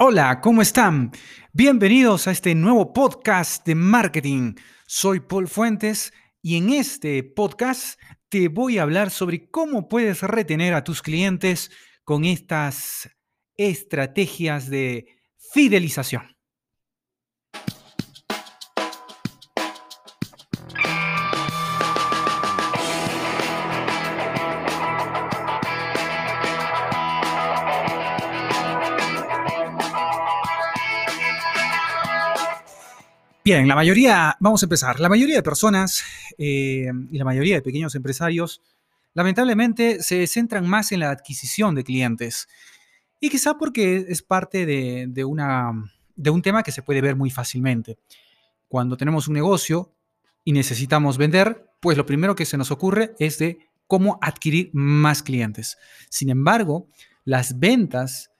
Hola, ¿cómo están? Bienvenidos a este nuevo podcast de marketing. Soy Paul Fuentes y en este podcast te voy a hablar sobre cómo puedes retener a tus clientes con estas estrategias de fidelización. Bien, la mayoría, vamos a empezar, la mayoría de personas eh, y la mayoría de pequeños empresarios lamentablemente se centran más en la adquisición de clientes. Y quizá porque es parte de, una, de un tema que se puede ver muy fácilmente. Cuando tenemos un negocio y necesitamos vender, pues lo primero que se nos ocurre es de cómo adquirir más clientes. Sin embargo, las ventas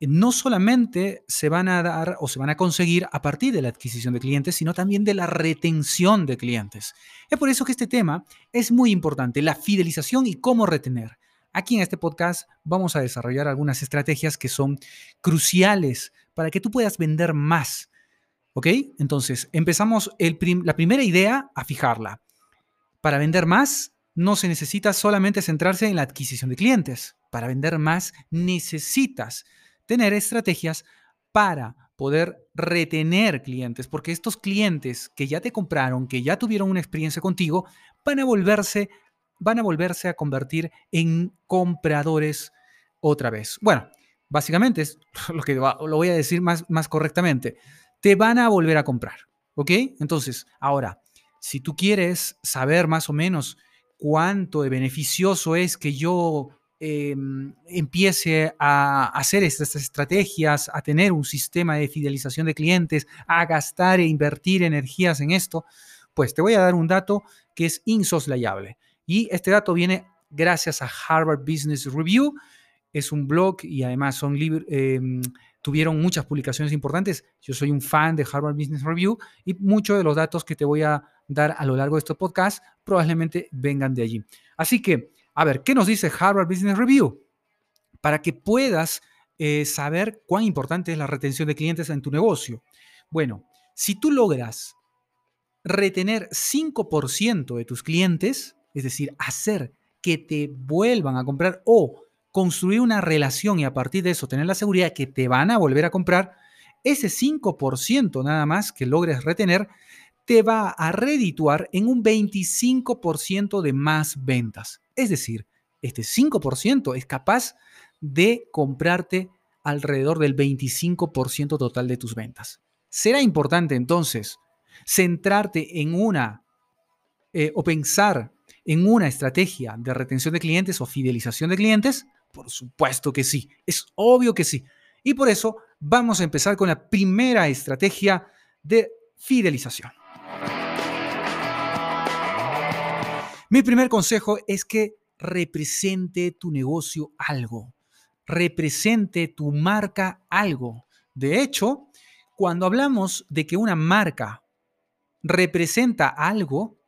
no solamente se van a dar o se van a conseguir a partir de la adquisición de clientes, sino también de la retención de clientes. Es por eso que este tema es muy importante, la fidelización y cómo retener. Aquí en este podcast vamos a desarrollar algunas estrategias que son cruciales para que tú puedas vender más. ¿Ok? Entonces, empezamos la primera idea a fijarla. Para vender más, no se necesita solamente centrarse en la adquisición de clientes. Para vender más, necesitas tener estrategias para poder retener clientes, porque estos clientes que ya te compraron, que ya tuvieron una experiencia contigo, van a volverse, van a, volverse a convertir en compradores otra vez. Bueno, básicamente es lo que lo voy a decir más, más correctamente. Te van a volver a comprar, ¿ok? Entonces, ahora, si tú quieres saber más o menos cuánto de beneficioso es que yo Em, empiece a hacer estas estrategias, a tener un sistema de fidelización de clientes, a gastar e invertir energías en esto, pues te voy a dar un dato que es insoslayable. Y este dato viene gracias a Harvard Business Review. Es un blog y además son em, tuvieron muchas publicaciones importantes. Yo soy un fan de Harvard Business Review y muchos de los datos que te voy a dar a lo largo de este podcast probablemente vengan de allí. Así que a ver, ¿qué nos dice Harvard Business Review? Para que puedas eh, saber cuán importante es la retención de clientes en tu negocio. Bueno, si tú logras retener 5% de tus clientes, es decir, hacer que te vuelvan a comprar o construir una relación y a partir de eso tener la seguridad que te van a volver a comprar, ese 5% nada más que logres retener te va a redituar en un 25% de más ventas. Es decir, este 5% es capaz de comprarte alrededor del 25% total de tus ventas. Será importante entonces centrarte en una eh, o pensar en una estrategia de retención de clientes o fidelización de clientes. Por supuesto que sí, es obvio que sí. Y por eso vamos a empezar con la primera estrategia de fidelización. Mi primer consejo es que represente tu negocio algo, represente tu marca algo. De hecho, cuando hablamos de que una marca representa algo,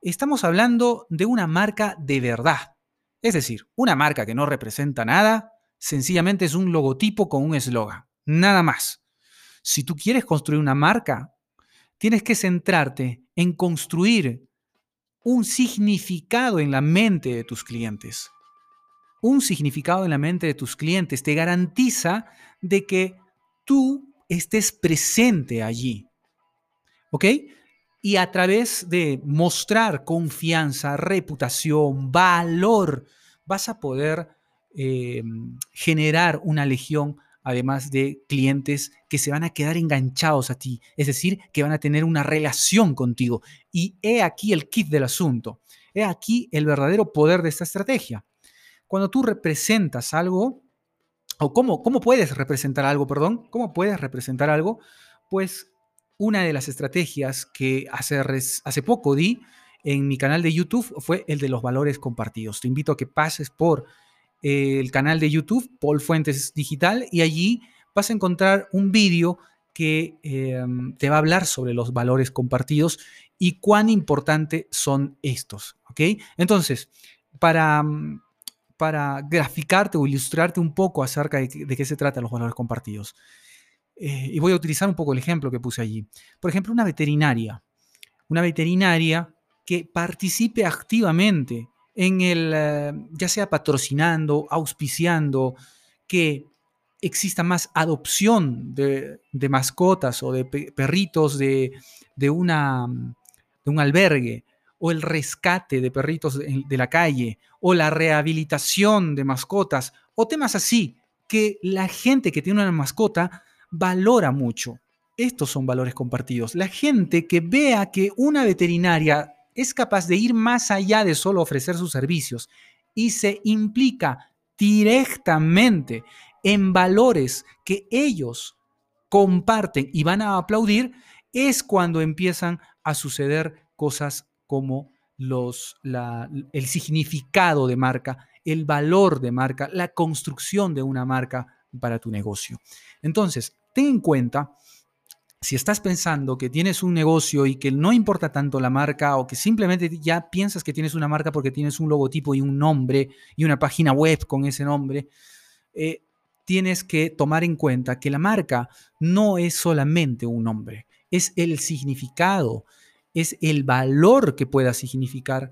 estamos hablando de una marca de verdad. Es decir, una marca que no representa nada, sencillamente es un logotipo con un eslogan, nada más. Si tú quieres construir una marca, tienes que centrarte en construir un significado en la mente de tus clientes. Un significado en la mente de tus clientes te garantiza de que tú estés presente allí. ¿Ok? Y a través de mostrar confianza, reputación, valor, vas a poder eh, generar una legión además de clientes que se van a quedar enganchados a ti, es decir, que van a tener una relación contigo. Y he aquí el kit del asunto, he aquí el verdadero poder de esta estrategia. Cuando tú representas algo, o cómo, cómo puedes representar algo, perdón, cómo puedes representar algo, pues una de las estrategias que hace, hace poco di en mi canal de YouTube fue el de los valores compartidos. Te invito a que pases por el canal de YouTube, Paul Fuentes Digital, y allí vas a encontrar un vídeo que em, te va a hablar sobre los valores compartidos y cuán importantes son estos. ¿ok? Entonces, para, para graficarte o ilustrarte un poco acerca de, qué se tratan los valores compartidos. Eh, y voy a utilizar un poco el ejemplo que puse allí. Por ejemplo, una veterinaria. Una veterinaria que participe activamente en el, eh, ya sea patrocinando, auspiciando, que exista más adopción de, mascotas o de perritos de, una, de un albergue, o el rescate de perritos de la calle, o la rehabilitación de mascotas, o temas así, que la gente que tiene una mascota valora mucho. Estos son valores compartidos. La gente que vea que una veterinaria es capaz de ir más allá de solo ofrecer sus servicios y se implica directamente en valores que ellos comparten y van a aplaudir, es cuando empiezan a suceder cosas como los, el significado de marca, el valor de marca, la construcción de una marca para tu negocio. Entonces, ten en cuenta si estás pensando que tienes un negocio y que no importa tanto la marca o que simplemente ya piensas que tienes una marca porque tienes un logotipo y un nombre y una página web con ese nombre, eh, tienes que tomar en cuenta que la marca no es solamente un nombre, es el significado, es el valor que pueda significar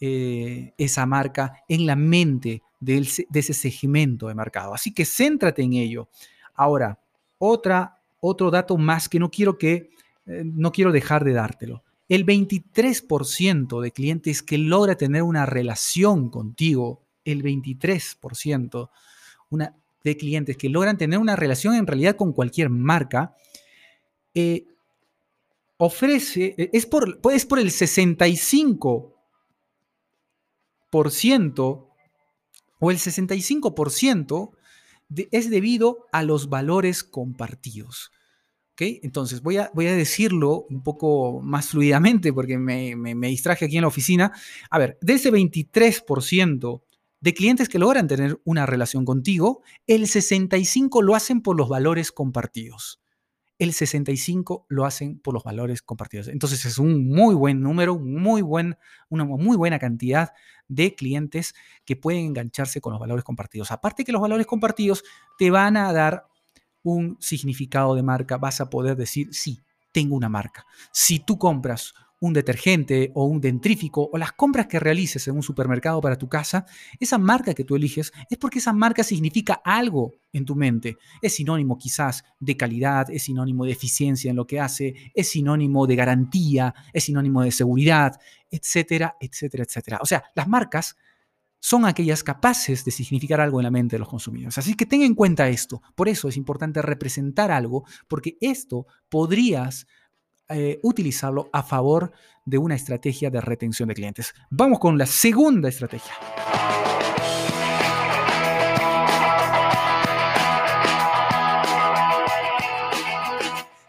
eh, esa marca en la mente de, de ese segmento de mercado. Así que céntrate en ello. Ahora, otra otro dato más que no quiero que eh, no quiero dejar de dártelo. El 23% de clientes que logra tener una relación contigo, el 23% una, de clientes que logran tener una relación en realidad con cualquier marca, eh, ofrece, eh, es por, es por el 65% o el 65% es debido a los valores compartidos. ¿Okay? Entonces, voy a, voy a decirlo un poco más fluidamente porque me, me, distraje aquí en la oficina. A ver, de ese 23% de clientes que logran tener una relación contigo, el 65% lo hacen por los valores compartidos el 65 lo hacen por los valores compartidos. Entonces es un muy buen número, muy buen, una muy buena cantidad de clientes que pueden engancharse con los valores compartidos. Aparte que los valores compartidos te van a dar un significado de marca, vas a poder decir, sí, tengo una marca. Si tú compras un detergente o un dentrífico o las compras que realices en un supermercado para tu casa, esa marca que tú eliges es porque esa marca significa algo en tu mente. Es sinónimo quizás de calidad, es sinónimo de eficiencia en lo que hace, es sinónimo de garantía, es sinónimo de seguridad, etcétera, etcétera, etcétera. O sea, las marcas son aquellas capaces de significar algo en la mente de los consumidores. Así que ten en cuenta esto. Por eso es importante representar algo, porque esto podrías eh, utilizarlo a favor de una estrategia de retención de clientes. Vamos con la segunda estrategia.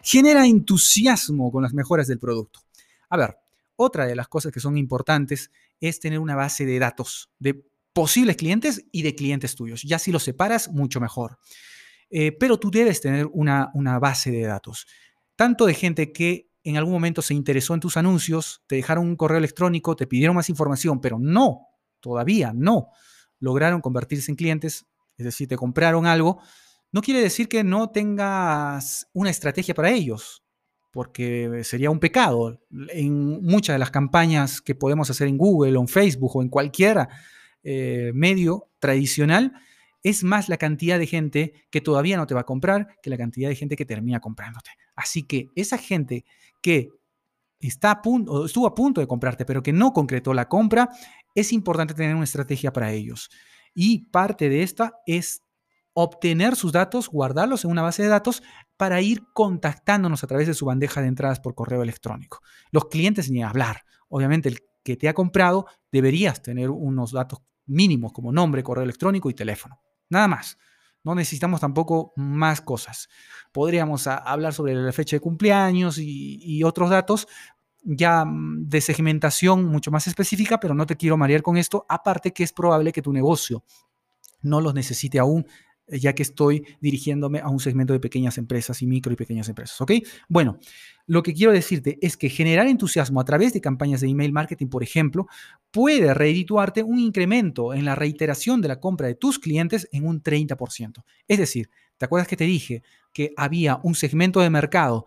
Genera entusiasmo con las mejoras del producto. A ver, otra de las cosas que son importantes es tener una base de datos de posibles clientes y de clientes tuyos. Ya si los separas, mucho mejor. Eh, pero tú debes tener una, una base de datos, tanto de gente que en algún momento se interesó en tus anuncios, te dejaron un correo electrónico, te pidieron más información, pero no, todavía no, lograron convertirse en clientes, es decir, te compraron algo, no quiere decir que no tengas una estrategia para ellos, porque sería un pecado. En muchas de las campañas que podemos hacer en Google o en Facebook o en cualquier eh, medio tradicional, es más la cantidad de gente que todavía no te va a comprar que la cantidad de gente que termina comprándote. Así que esa gente que está a punto, estuvo a punto de comprarte, pero que no concretó la compra, es importante tener una estrategia para ellos. Y parte de esta es obtener sus datos, guardarlos en una base de datos para ir contactándonos a través de su bandeja de entradas por correo electrónico. Los clientes ni hablar. Obviamente el que te ha comprado deberías tener unos datos mínimos como nombre, correo electrónico y teléfono. Nada más. No necesitamos tampoco más cosas. Podríamos hablar sobre la fecha de cumpleaños y, otros datos ya mm, de segmentación mucho más específica, pero no te quiero marear con esto. Aparte que es probable que tu negocio no los necesite aún ya que estoy dirigiéndome a un segmento de pequeñas empresas y micro y pequeñas empresas, ¿ok? Bueno, lo que quiero decirte es que generar entusiasmo a través de campañas de email marketing, por ejemplo, puede redituarte un incremento en la reiteración de la compra de tus clientes en un 30%. Es decir, ¿te acuerdas que te dije que había un segmento de mercado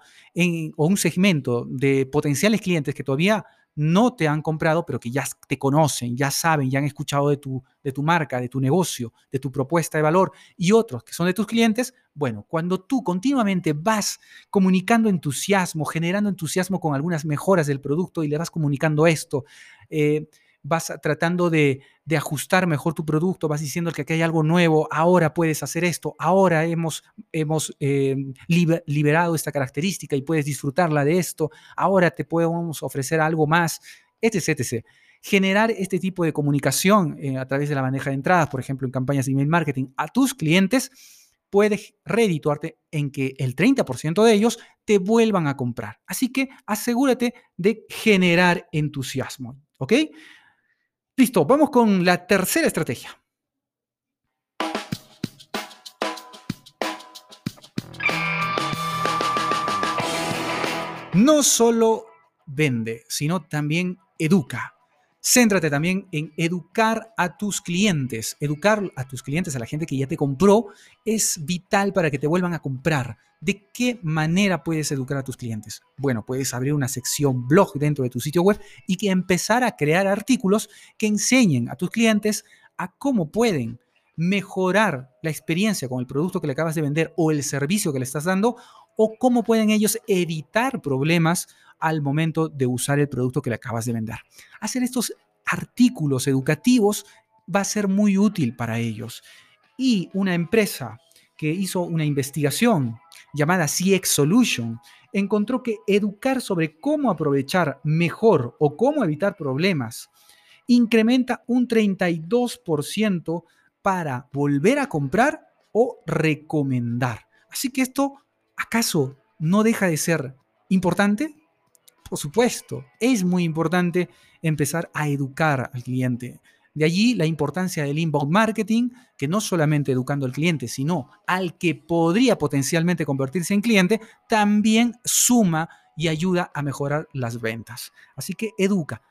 o un segmento de potenciales clientes que todavía no te han comprado, pero que ya te conocen, ya saben, ya han escuchado de tu, de tu marca, de tu negocio, de tu propuesta de valor y otros que son de tus clientes, bueno, cuando tú continuamente vas comunicando entusiasmo, generando entusiasmo con algunas mejoras del producto y le vas comunicando esto, eh, vas tratando de, ajustar mejor tu producto, vas diciendo que aquí hay algo nuevo, ahora puedes hacer esto, ahora hemos, eh, liberado esta característica y puedes disfrutarla de esto, ahora te podemos ofrecer algo más, etc. Generar este tipo de comunicación eh, a través de la bandeja de entradas, por ejemplo, en campañas de email marketing a tus clientes, puede redituarte en que el 30% de ellos te vuelvan a comprar. Así que asegúrate de generar entusiasmo. ¿Ok? Listo, vamos con la tercera estrategia. No solo vende, sino también educa. Céntrate también en educar a tus clientes. Educar a tus clientes, a la gente que ya te compró, es vital para que te vuelvan a comprar. ¿De qué manera puedes educar a tus clientes? Bueno, puedes abrir una sección blog dentro de tu sitio web y que empezar a crear artículos que enseñen a tus clientes a cómo pueden mejorar la experiencia con el producto que le acabas de vender o el servicio que le estás dando o cómo pueden ellos evitar problemas al momento de usar el producto que le acabas de vender. Hacer estos artículos educativos va a ser muy útil para ellos. Y una empresa que hizo una investigación llamada CX Solution encontró que educar sobre cómo aprovechar mejor o cómo evitar problemas incrementa un 32% para volver a comprar o recomendar. Así que esto, ¿acaso no deja de ser importante? Por supuesto, es muy importante empezar a educar al cliente. De allí la importancia del inbound marketing, que no solamente educando al cliente, sino al que podría potencialmente convertirse en cliente, también suma y ayuda a mejorar las ventas. Así que educa.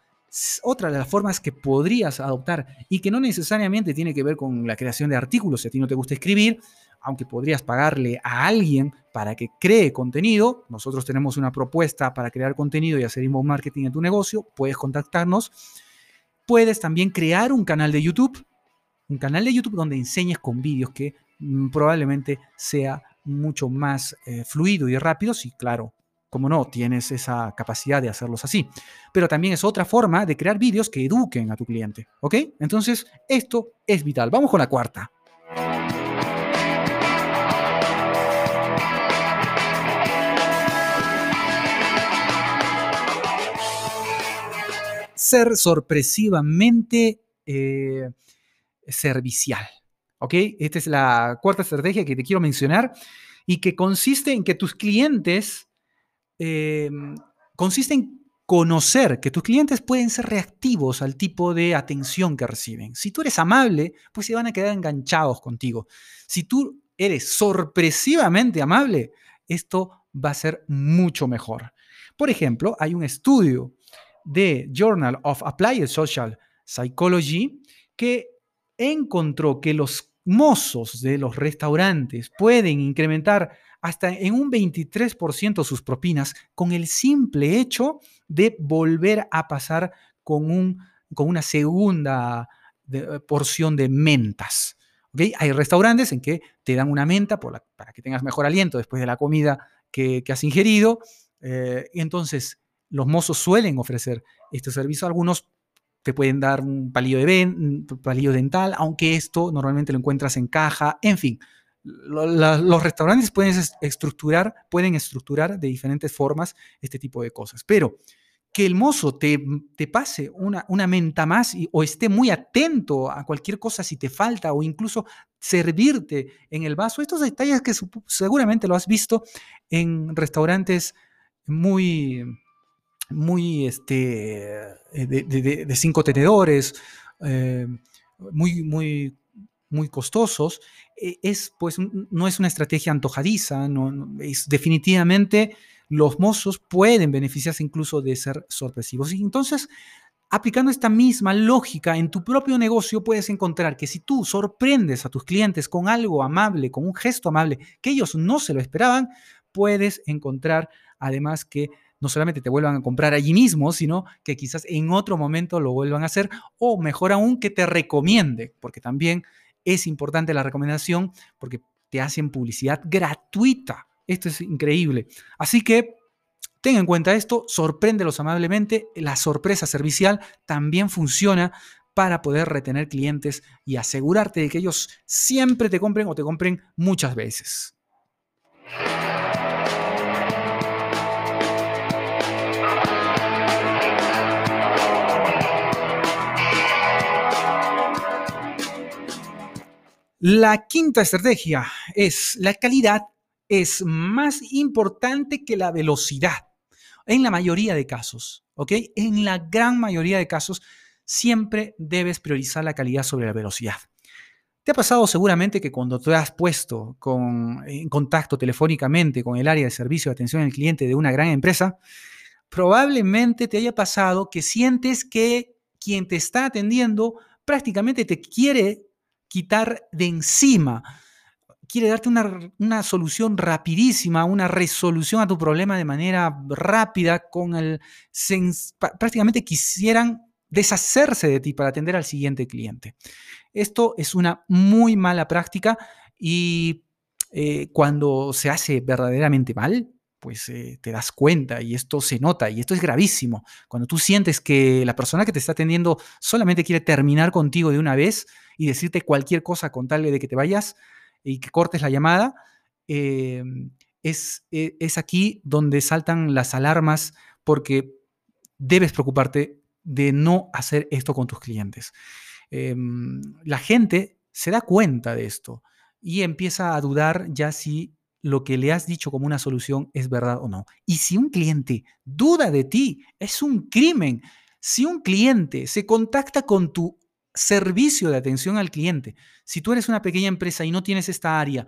Otra de las formas que podrías adoptar y que no necesariamente tiene que ver con la creación de artículos, si a ti no te gusta escribir, aunque podrías pagarle a alguien para que cree contenido, nosotros tenemos una propuesta para crear contenido y hacer inbound marketing en tu negocio, puedes contactarnos. Puedes también crear un canal de YouTube, un canal de YouTube donde enseñes con vídeos que mm, probablemente sea mucho más eh, fluido y rápido, si claro, como no, tienes esa capacidad de hacerlos así. Pero también es otra forma de crear vídeos que eduquen a tu cliente, ¿ok? Entonces, esto es vital. Vamos con la cuarta. Ser sorpresivamente eh, servicial. ¿Ok? Esta es la cuarta estrategia que te quiero mencionar y que consiste en que tus clientes, eh, consiste en conocer que tus clientes pueden ser reactivos al tipo de atención que reciben. Si tú eres amable, pues se van a quedar enganchados contigo. Si tú eres sorpresivamente amable, esto va a ser mucho mejor. Por ejemplo, hay un estudio de Journal of Applied Social Psychology que encontró que los mozos de los restaurantes pueden incrementar hasta en un 23% sus propinas con el simple hecho de volver a pasar con, un, con una segunda eh, porción de mentas. Hay restaurantes en que te dan una menta para que tengas mejor aliento después de la comida que, has ingerido. Eh, entonces los mozos suelen ofrecer este servicio. Algunos te pueden dar un palillo, de palillo dental, aunque esto normalmente lo encuentras en caja. En fin, los restaurantes pueden estructurar, pueden estructurar de diferentes formas este tipo de cosas. Pero que el mozo te, pase una, menta más o esté muy atento a cualquier cosa si te falta o incluso servirte en el vaso. Estos detalles que seguramente lo has visto en restaurantes muy, muy este, eh, de, cinco tenedores, eh, muy, muy, muy costosos, eh, es, pues, no es una estrategia antojadiza, no, es definitivamente los mozos pueden beneficiarse incluso de ser sorpresivos. Y entonces, aplicando esta misma lógica en tu propio negocio, puedes encontrar que si tú sorprendes a tus clientes con algo amable, con un gesto amable que ellos no se lo esperaban, puedes encontrar además que no solamente te vuelvan a comprar allí mismo, sino que quizás en otro momento lo vuelvan a hacer o mejor aún que te recomiende, porque también es importante la recomendación porque te hacen publicidad gratuita. Esto es increíble. Así que ten en cuenta esto, sorpréndelos amablemente. La sorpresa servicial también funciona para poder retener clientes y asegurarte de que ellos siempre te compren o te compren muchas veces. La quinta estrategia es la calidad es más importante que la velocidad. En la mayoría de casos, ¿ok? En la gran mayoría de casos, siempre debes priorizar la calidad sobre la velocidad. Te ha pasado seguramente que cuando te has puesto en contacto telefónicamente con el área de servicio de atención al cliente de una gran empresa, probablemente te haya pasado que sientes que quien te está atendiendo prácticamente te quiere quitar de encima. Quiere darte una, solución rapidísima, una resolución a tu problema de manera rápida, con el prácticamente quisieran deshacerse de ti para atender al siguiente cliente. Esto es una muy mala práctica y eh, cuando se hace verdaderamente mal, pues eh, te das cuenta y esto se nota y esto es gravísimo. Cuando tú sientes que la persona que te está atendiendo solamente quiere terminar contigo de una vez y decirte cualquier cosa con tal de que te vayas y que cortes la llamada, em, es, e, es aquí donde saltan las alarmas porque debes preocuparte de no hacer esto con tus clientes. Em, la gente se da cuenta de esto y empieza a dudar ya si lo que le has dicho como una solución es verdad o no. Y si un cliente duda de ti, es un crimen. Si un cliente se contacta con tu servicio de atención al cliente, si tú eres una pequeña empresa y no tienes esta área,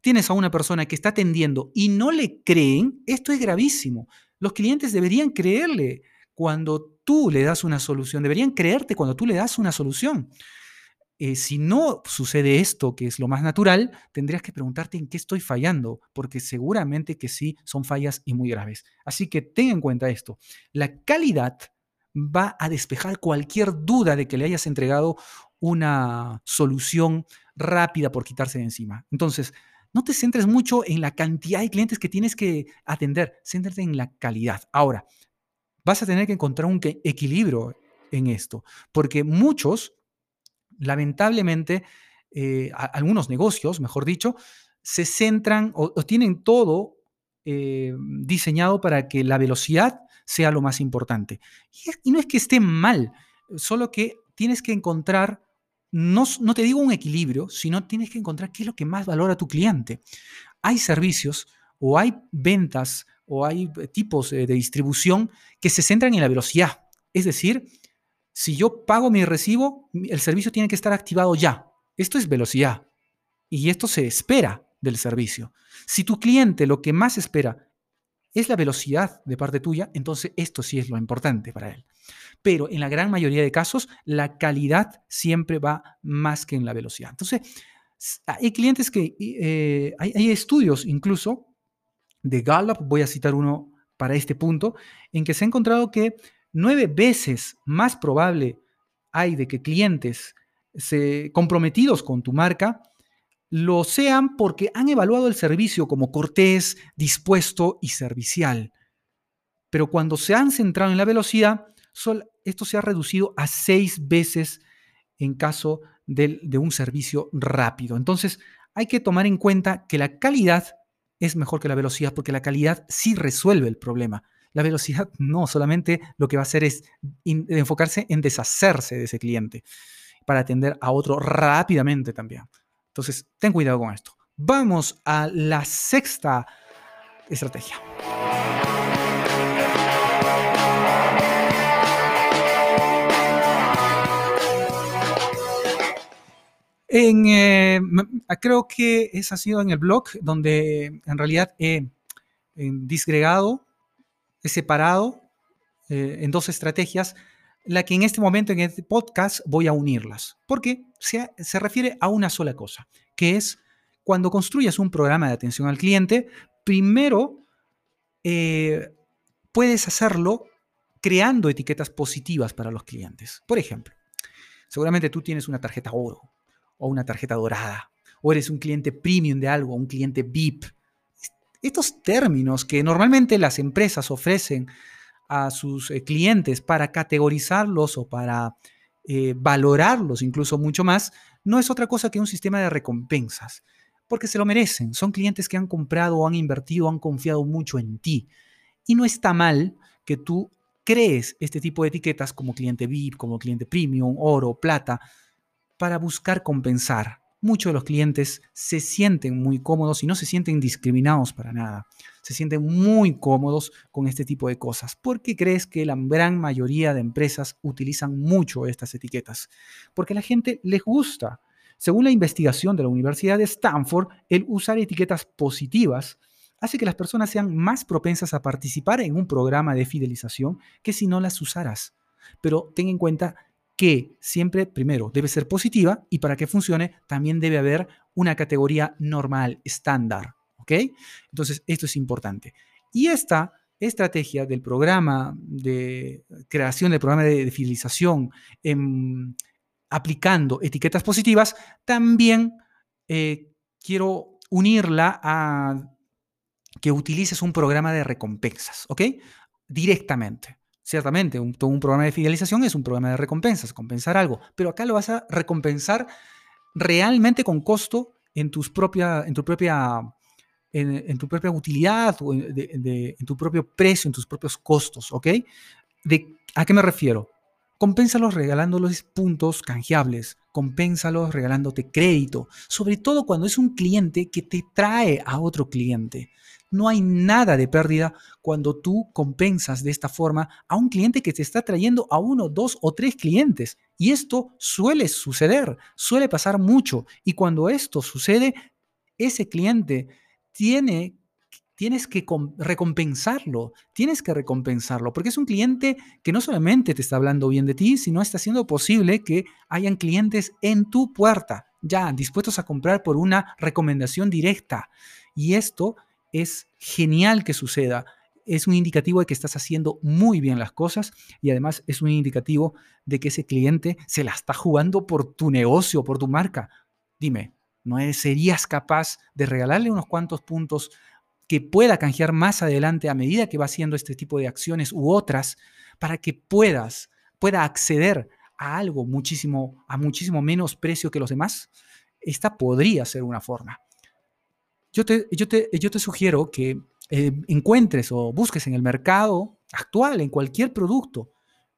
tienes a una persona que está atendiendo y no le creen, esto es gravísimo. Los clientes deberían creerle cuando tú le das una solución, deberían creerte cuando tú le das una solución. Eh, si no sucede esto, que es lo más natural, tendrías que preguntarte en qué estoy fallando, porque seguramente que sí son fallas y muy graves. Así que ten en cuenta esto. La calidad va a despejar cualquier duda de que le hayas entregado una solución rápida por quitarse de encima. Entonces, no te centres mucho en la cantidad de clientes que tienes que atender, céntrate en la calidad. Ahora, vas a tener que encontrar un equilibrio en esto, porque muchos lamentablemente, eh, algunos negocios, mejor dicho, se centran o, tienen todo eh, diseñado para que la velocidad sea lo más importante. Y, no es que esté mal, solo que tienes que encontrar, no, no te digo un equilibrio, sino tienes que encontrar qué es lo que más valora tu cliente. Hay servicios o hay ventas o hay eh, tipos de distribución que se centran en la velocidad. Es decir, si yo pago mi recibo, el servicio tiene que estar activado ya. Esto es velocidad. Y esto se espera del servicio. Si tu cliente lo que más espera es la velocidad de parte tuya, entonces esto sí es lo importante para él. Pero en la gran mayoría de casos, la calidad siempre va más que en la velocidad. Entonces, hay clientes que, eh, hay, hay estudios incluso de Gallup, voy a citar uno para este punto, en que se ha encontrado que nueve veces más probable hay de que clientes se, comprometidos con tu marca lo sean porque han evaluado el servicio como cortés, dispuesto y servicial. Pero cuando se han centrado en la velocidad, esto se ha reducido a seis veces en caso de, de un servicio rápido. Entonces, hay que tomar en cuenta que la calidad es mejor que la velocidad porque la calidad sí resuelve el problema. La velocidad no, solamente lo que va a hacer es enfocarse en deshacerse de ese cliente para atender a otro rápidamente también. Entonces, ten cuidado con esto. Vamos a la sexta estrategia. Eh, creo que ese ha sido en el blog donde en realidad he disgregado, he separado eh, en dos estrategias, la que en este momento en este podcast voy a unirlas, porque se, se refiere a una sola cosa, que es cuando construyas un programa de atención al cliente, primero eh, puedes hacerlo creando etiquetas positivas para los clientes. Por ejemplo, seguramente tú tienes una tarjeta oro o una tarjeta dorada, o eres un cliente premium de algo, un cliente VIP. Estos términos que normalmente las empresas ofrecen a sus eh, clientes para categorizarlos o para eh, valorarlos incluso mucho más, no es otra cosa que un sistema de recompensas, porque se lo merecen. Son clientes que han comprado, han invertido, han confiado mucho en ti. Y no está mal que tú crees este tipo de etiquetas como cliente VIP, como cliente premium, oro, plata, para buscar compensar. Muchos de los clientes se sienten muy cómodos y no se sienten discriminados para nada. Se sienten muy cómodos con este tipo de cosas. ¿Por qué crees que la gran mayoría de empresas utilizan mucho estas etiquetas? Porque a la gente les gusta. Según la investigación de la Universidad de Stanford, el usar etiquetas positivas hace que las personas sean más propensas a participar en un programa de fidelización que si no las usaras. Pero ten en cuenta que siempre, primero, debe ser positiva y para que funcione también debe haber una categoría normal, estándar. ¿Ok? Entonces, esto es importante. Y esta estrategia del programa de creación del programa de, fidelización aplicando etiquetas positivas, también eh, quiero unirla a que utilices un programa de recompensas, ¿ok? Directamente. Ciertamente, un, un programa de fidelización es un programa de recompensas, compensar algo, pero acá lo vas a recompensar realmente con costo en, tus propia, en tu propia en, tu propia utilidad o en, en, tu propio precio, en tus propios costos, ¿ok? De, ¿A qué me refiero? Compénsalos regalándoles puntos canjeables, compénsalos regalándote crédito, sobre todo cuando es un cliente que te trae a otro cliente. No hay nada de pérdida cuando tú compensas de esta forma a un cliente que te está trayendo a uno, dos o tres clientes. Y esto suele suceder, suele pasar mucho. Y cuando esto sucede, ese cliente tiene tienes que recompensarlo, tienes que recompensarlo, porque es un cliente que no solamente te está hablando bien de ti, sino está haciendo posible que hayan clientes en tu puerta, ya dispuestos a comprar por una recomendación directa. Y esto es genial que suceda. Es un indicativo de que estás haciendo muy bien las cosas y además es un indicativo de que ese cliente se la está jugando por tu negocio, por tu marca. Dime, ¿no serías capaz de regalarle unos cuantos puntos que pueda canjear más adelante a medida que va haciendo este tipo de acciones u otras para que puedas, pueda acceder a algo muchísimo, a muchísimo menos precio que los demás, esta podría ser una forma. Yo te, yo te, yo te sugiero que eh, encuentres o busques en el mercado actual, en cualquier producto,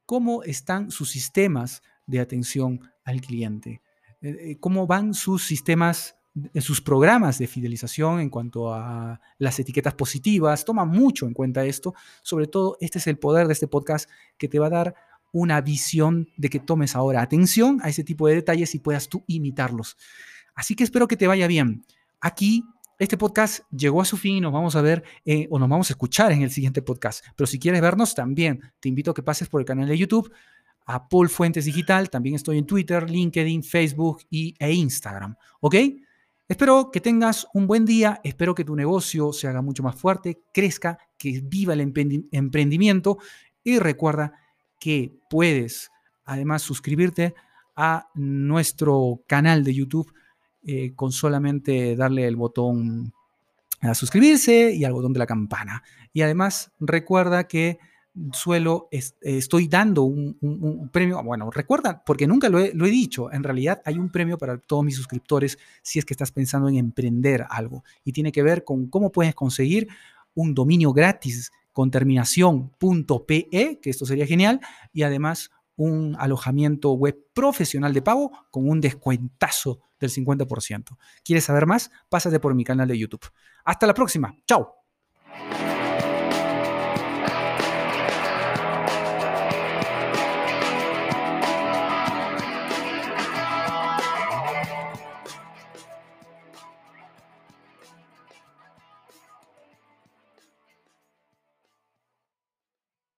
cómo están sus sistemas de atención al cliente, eh, eh, cómo van sus sistemas sus programas de fidelización en cuanto a las etiquetas positivas, toma mucho en cuenta esto. Sobre todo, este es el poder de este podcast que te va a dar una visión de que tomes ahora atención a ese tipo de detalles y puedas tú imitarlos. Así que espero que te vaya bien. Aquí, este podcast llegó a su fin y nos vamos a ver eh, o nos vamos a escuchar en el siguiente podcast. Pero si quieres vernos también, te invito a que pases por el canal de YouTube a Paul Fuentes Digital. También estoy en Twitter, LinkedIn, Facebook y, e Instagram. ¿Ok? Espero que tengas un buen día, espero que tu negocio se haga mucho más fuerte, crezca, que viva el emprendimiento y recuerda que puedes además suscribirte a nuestro canal de YouTube eh, con solamente darle el botón a suscribirse y al botón de la campana. Y además recuerda que suelo, estoy dando un, premio, bueno, recuerda, porque nunca lo he, dicho, en realidad hay un premio para todos mis suscriptores si es que estás pensando en emprender algo y tiene que ver con cómo puedes conseguir un dominio gratis con terminación .pe, que esto sería genial, y además un alojamiento web profesional de pago con un descuentazo del 50%. ¿Quieres saber más? Pásate por mi canal de YouTube. Hasta la próxima. Chao.